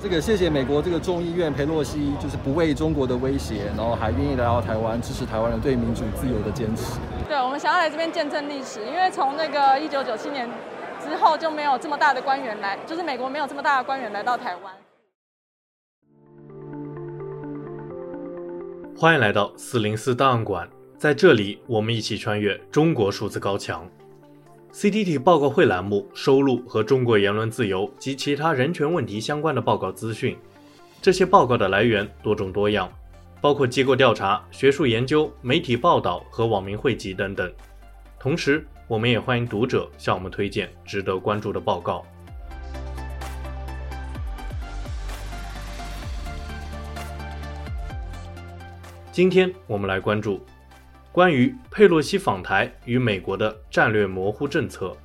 这个谢谢美国这个众议院佩洛西，就是不畏中国的威胁，然后还愿意来到台湾支持台湾人对民主自由的坚持。对，我们想要来这边见证历史，因为从那个一九九七年之后就没有这么大的官员来，就是美国没有这么大的官员来到台湾。欢迎来到四零四档案馆，在这里我们一起穿越中国数字高墙。CTT 报告会栏目收录和中国言论自由及其他人权问题相关的报告资讯。这些报告的来源多种多样，包括机构调查、学术研究、媒体报道和网民汇集等等。同时，我们也欢迎读者向我们推荐值得关注的报告。今天我们来关注。关于佩洛西访台与美国的战略模糊政策，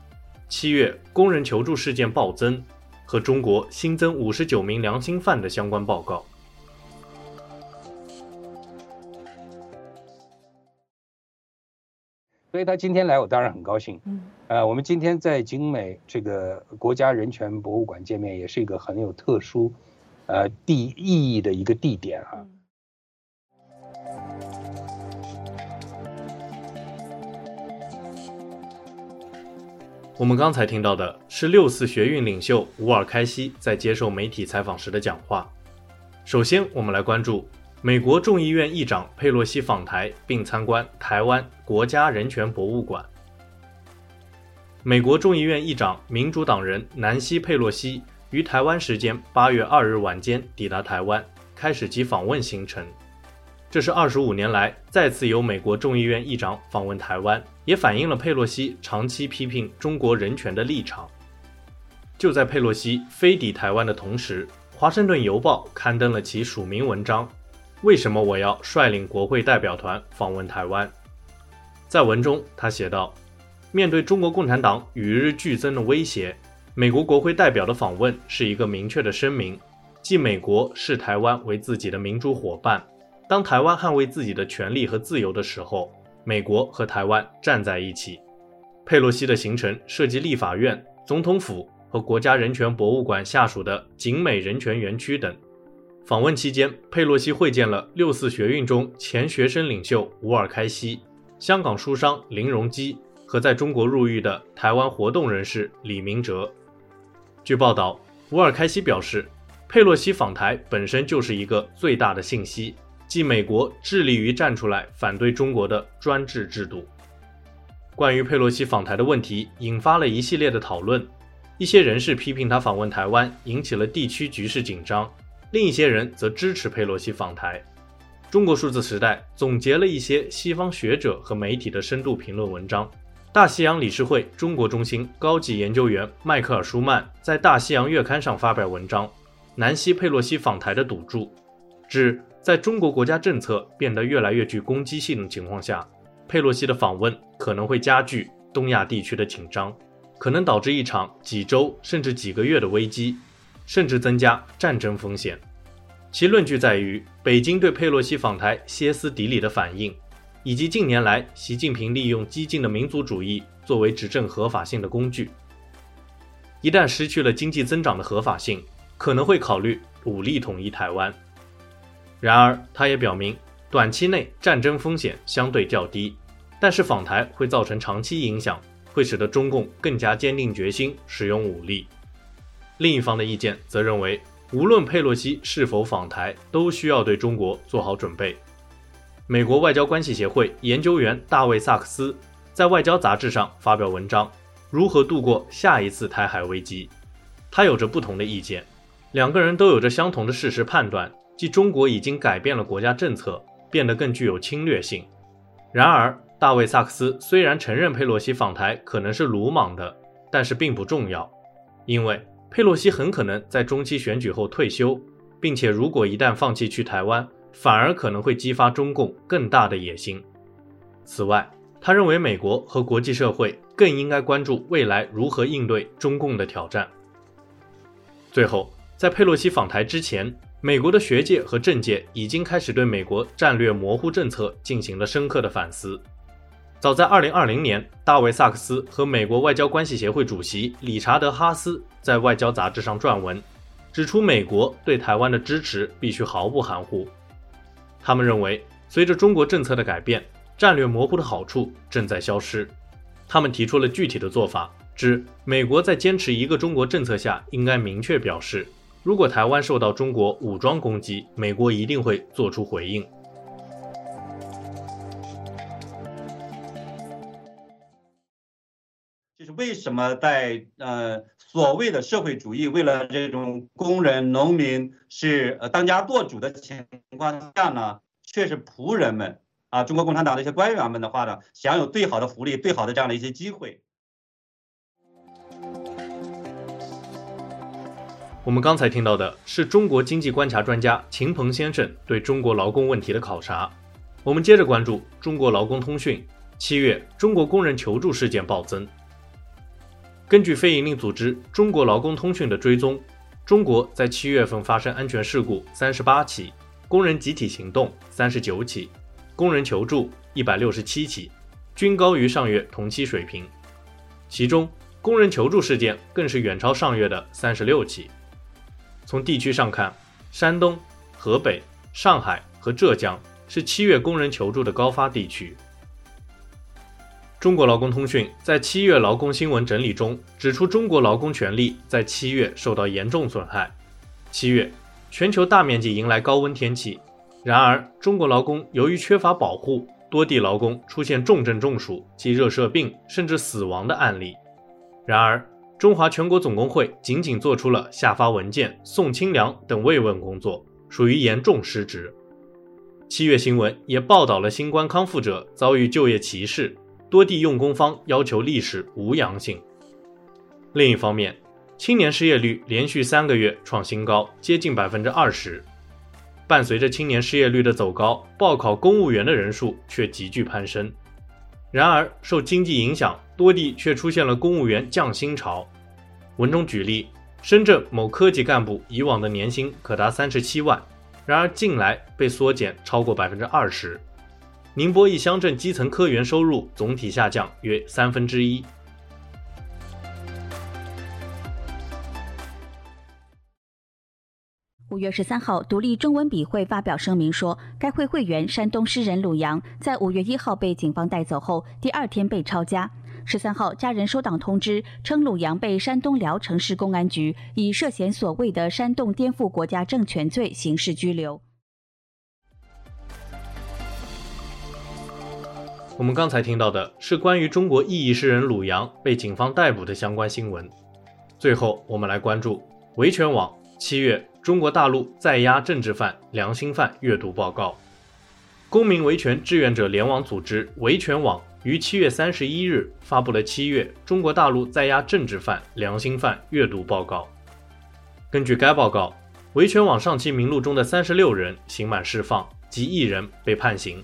七月工人求助事件暴增和中国新增五十九名良心犯的相关报告。所以他今天来，我当然很高兴。嗯，呃，我们今天在景美这个国家人权博物馆见面，也是一个很有特殊，呃，地意义的一个地点啊。我们刚才听到的是六四学运领袖吴尔开西在接受媒体采访时的讲话。首先，我们来关注美国众议院议长佩洛西访台并参观台湾国家人权博物馆。美国众议院议长民主党人南希·佩洛西于台湾时间八月二日晚间抵达台湾，开始其访问行程。这是二十五年来再次由美国众议院议长访问台湾，也反映了佩洛西长期批评中国人权的立场。就在佩洛西飞抵台湾的同时，《华盛顿邮报》刊登了其署名文章：“为什么我要率领国会代表团访问台湾？”在文中，他写道：“面对中国共产党与日俱增的威胁，美国国会代表的访问是一个明确的声明，即美国视台湾为自己的民主伙伴。”当台湾捍卫自己的权利和自由的时候，美国和台湾站在一起。佩洛西的行程涉及立法院、总统府和国家人权博物馆下属的景美人权园区等。访问期间，佩洛西会见了六四学运中前学生领袖吴尔开西、香港书商林荣基和在中国入狱的台湾活动人士李明哲。据报道，吴尔开西表示，佩洛西访台本身就是一个最大的信息。即美国致力于站出来反对中国的专制制度。关于佩洛西访台的问题，引发了一系列的讨论。一些人士批评他访问台湾引起了地区局势紧张，另一些人则支持佩洛西访台。中国数字时代总结了一些西方学者和媒体的深度评论文章。大西洋理事会中国中心高级研究员迈克尔·舒曼在《大西洋月刊》上发表文章《南希·佩洛西访台的赌注》，指。在中国国家政策变得越来越具攻击性的情况下，佩洛西的访问可能会加剧东亚地区的紧张，可能导致一场几周甚至几个月的危机，甚至增加战争风险。其论据在于北京对佩洛西访台歇斯底里的反应，以及近年来习近平利用激进的民族主义作为执政合法性的工具。一旦失去了经济增长的合法性，可能会考虑武力统一台湾。然而，他也表明，短期内战争风险相对较低，但是访台会造成长期影响，会使得中共更加坚定决心使用武力。另一方的意见则认为，无论佩洛西是否访台，都需要对中国做好准备。美国外交关系协会研究员大卫·萨克斯在《外交》杂志上发表文章《如何度过下一次台海危机》，他有着不同的意见，两个人都有着相同的事实判断。即中国已经改变了国家政策，变得更具有侵略性。然而，大卫·萨克斯虽然承认佩洛西访台可能是鲁莽的，但是并不重要，因为佩洛西很可能在中期选举后退休，并且如果一旦放弃去台湾，反而可能会激发中共更大的野心。此外，他认为美国和国际社会更应该关注未来如何应对中共的挑战。最后，在佩洛西访台之前，美国的学界和政界已经开始对美国战略模糊政策进行了深刻的反思。早在2020年，大卫·萨克斯和美国外交关系协会主席理查德·哈斯在《外交》杂志上撰文，指出美国对台湾的支持必须毫不含糊。他们认为，随着中国政策的改变，战略模糊的好处正在消失。他们提出了具体的做法，指美国在坚持一个中国政策下，应该明确表示，如果台湾受到中国武装攻击，美国一定会做出回应。就是为什么在呃所谓的社会主义，为了这种工人、农民是呃当家作主的情况下呢，却是仆人们啊，中国共产党的一些官员们的话呢，享有最好的福利、最好的这样的一些机会。我们刚才听到的是中国经济观察专家秦鹏先生对中国劳工问题的考察。我们接着关注中国劳工通讯，七月中国工人求助事件暴增。根据非营利组织中国劳工通讯的追踪，中国在七月份发生安全事故三十八起，工人集体行动三十九起，工人求助一百六十七起，均高于上月同期水平。其中，工人求助事件更是远超上月的三十六起。从地区上看，山东、河北、上海和浙江是七月工人求助的高发地区。中国劳工通讯在七月劳工新闻整理中指出，中国劳工权利在七月受到严重损害。七月，全球大面积迎来高温天气，然而中国劳工由于缺乏保护，多地劳工出现重症中暑及热射病甚至死亡的案例。然而，中华全国总工会仅仅做出了下发文件、送清凉等慰问工作，属于严重失职。七月新闻也报道了新冠康复者遭遇就业歧视。多地用工方要求历史无阳性。另一方面，青年失业率连续三个月创新高，接近百分之二十。伴随着青年失业率的走高，报考公务员的人数却急剧攀升。然而，受经济影响，多地却出现了公务员降薪潮。文中举例，深圳某科级干部以往的年薪可达三十七万，然而近来被缩减超过百分之二十。宁波一乡镇基层科员收入总体下降约三分之一。五月十三号，独立中文笔会发表声明说，该会会员山东诗人鲁阳在五月一号被警方带走后，第二天被抄家。十三号，家人收到通知，称鲁阳被山东聊城市公安局以涉嫌所谓的煽动颠覆国家政权罪刑事拘留。我们刚才听到的是关于中国异议诗人鲁阳被警方逮捕的相关新闻。最后，我们来关注维权网七月中国大陆在押政治犯、良心犯阅读报告。公民维权志愿者联网组织维权网于七月三十一日发布了七月中国大陆在押政治犯、良心犯阅读报告。根据该报告，维权网上期名录中的三十六人刑满释放，及一人被判刑。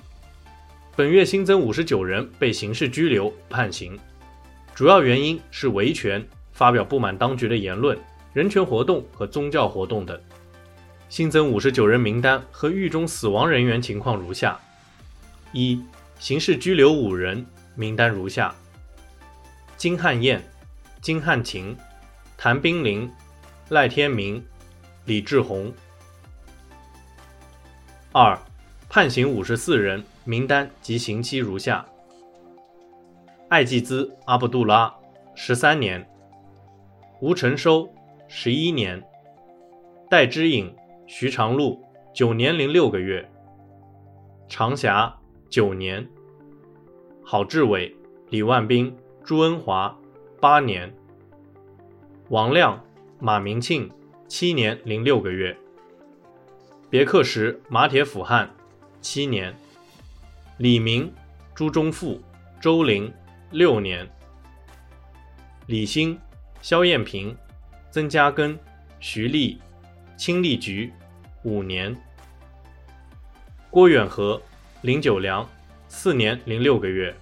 本月新增五十九人被刑事拘留判刑，主要原因是维权、发表不满当局的言论、人权活动和宗教活动等。新增五十九人名单和狱中死亡人员情况如下：一、刑事拘留五人，名单如下：金汉彦、金汉勤、谭冰凌、赖天明、李志宏。二、判刑五十四人。名单及刑期如下：艾济兹·阿卜杜拉，十三年；吴成收，十一年；戴之颖、徐长禄，九年零六个月；长霞，九年；郝志伟、李万斌、朱恩华，八年；王亮、马明庆，七年零六个月；别克什、马铁辅汉，七年。李明、朱忠富、周玲，六年；李欣、肖艳平、曾家根、徐丽、青丽菊，五年；郭远和、林九良，四年零六个月；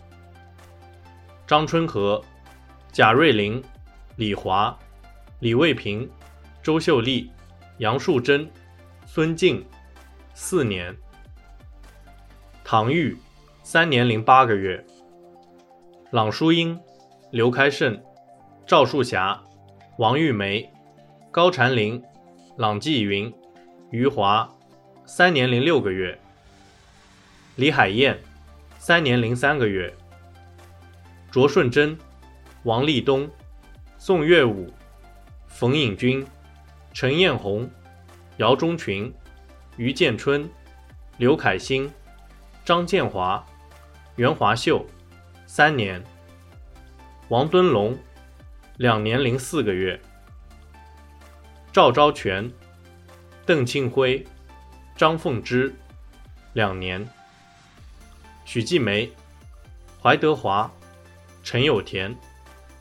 张春和、贾瑞麟、李华、李卫平、周秀丽、杨树珍、孙静，四年；唐玉。三年零八个月，朗淑英、刘开胜、赵树霞、王玉梅、高婵玲、郎继云、余华，三年零六个月；李海燕，三年零三个月；卓顺珍、王立东、宋岳武、冯颖君、陈艳红、姚忠群、于建春、刘凯欣、张建华、袁华秀，三年；王敦龙，两年零四个月；赵昭全、邓庆辉、张凤芝，两年；许继梅、怀德华、陈有田，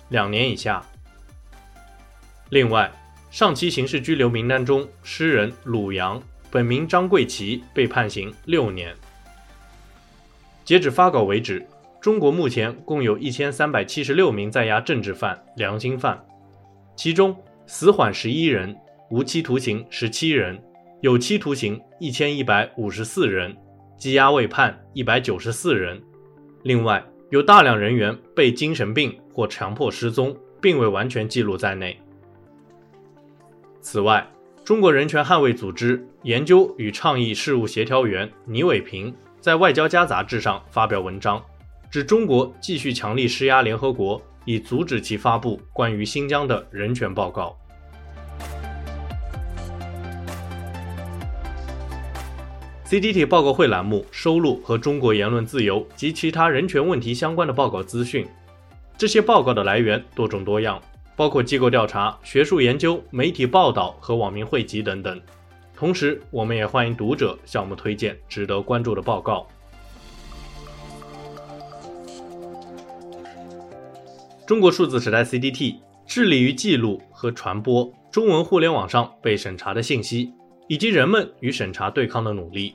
两年以下。另外，上期刑事拘留名单中，诗人鲁阳本名张贵琪被判刑六年。截止发稿为止，中国目前共有一千三百七十六名在押政治犯、良心犯，其中死缓十一人，无期徒刑十七人，有期徒刑一千一百五十四人，羁押未判一百九十四人。另外，有大量人员被精神病或强迫失踪，并未完全记录在内。此外，中国人权捍卫组织研究与倡议事务协调员倪伟平在《外交家》杂志上发表文章，指中国继续强力施压联合国，以阻止其发布关于新疆的人权报告。CDT 报告会栏目收录和中国言论自由及其他人权问题相关的报告资讯，这些报告的来源多种多样。包括机构调查、学术研究、媒体报道和网民汇集等等。同时，我们也欢迎读者向我们推荐值得关注的报告。中国数字时代 CDT 致力于记录和传播中文互联网上被审查的信息，以及人们与审查对抗的努力。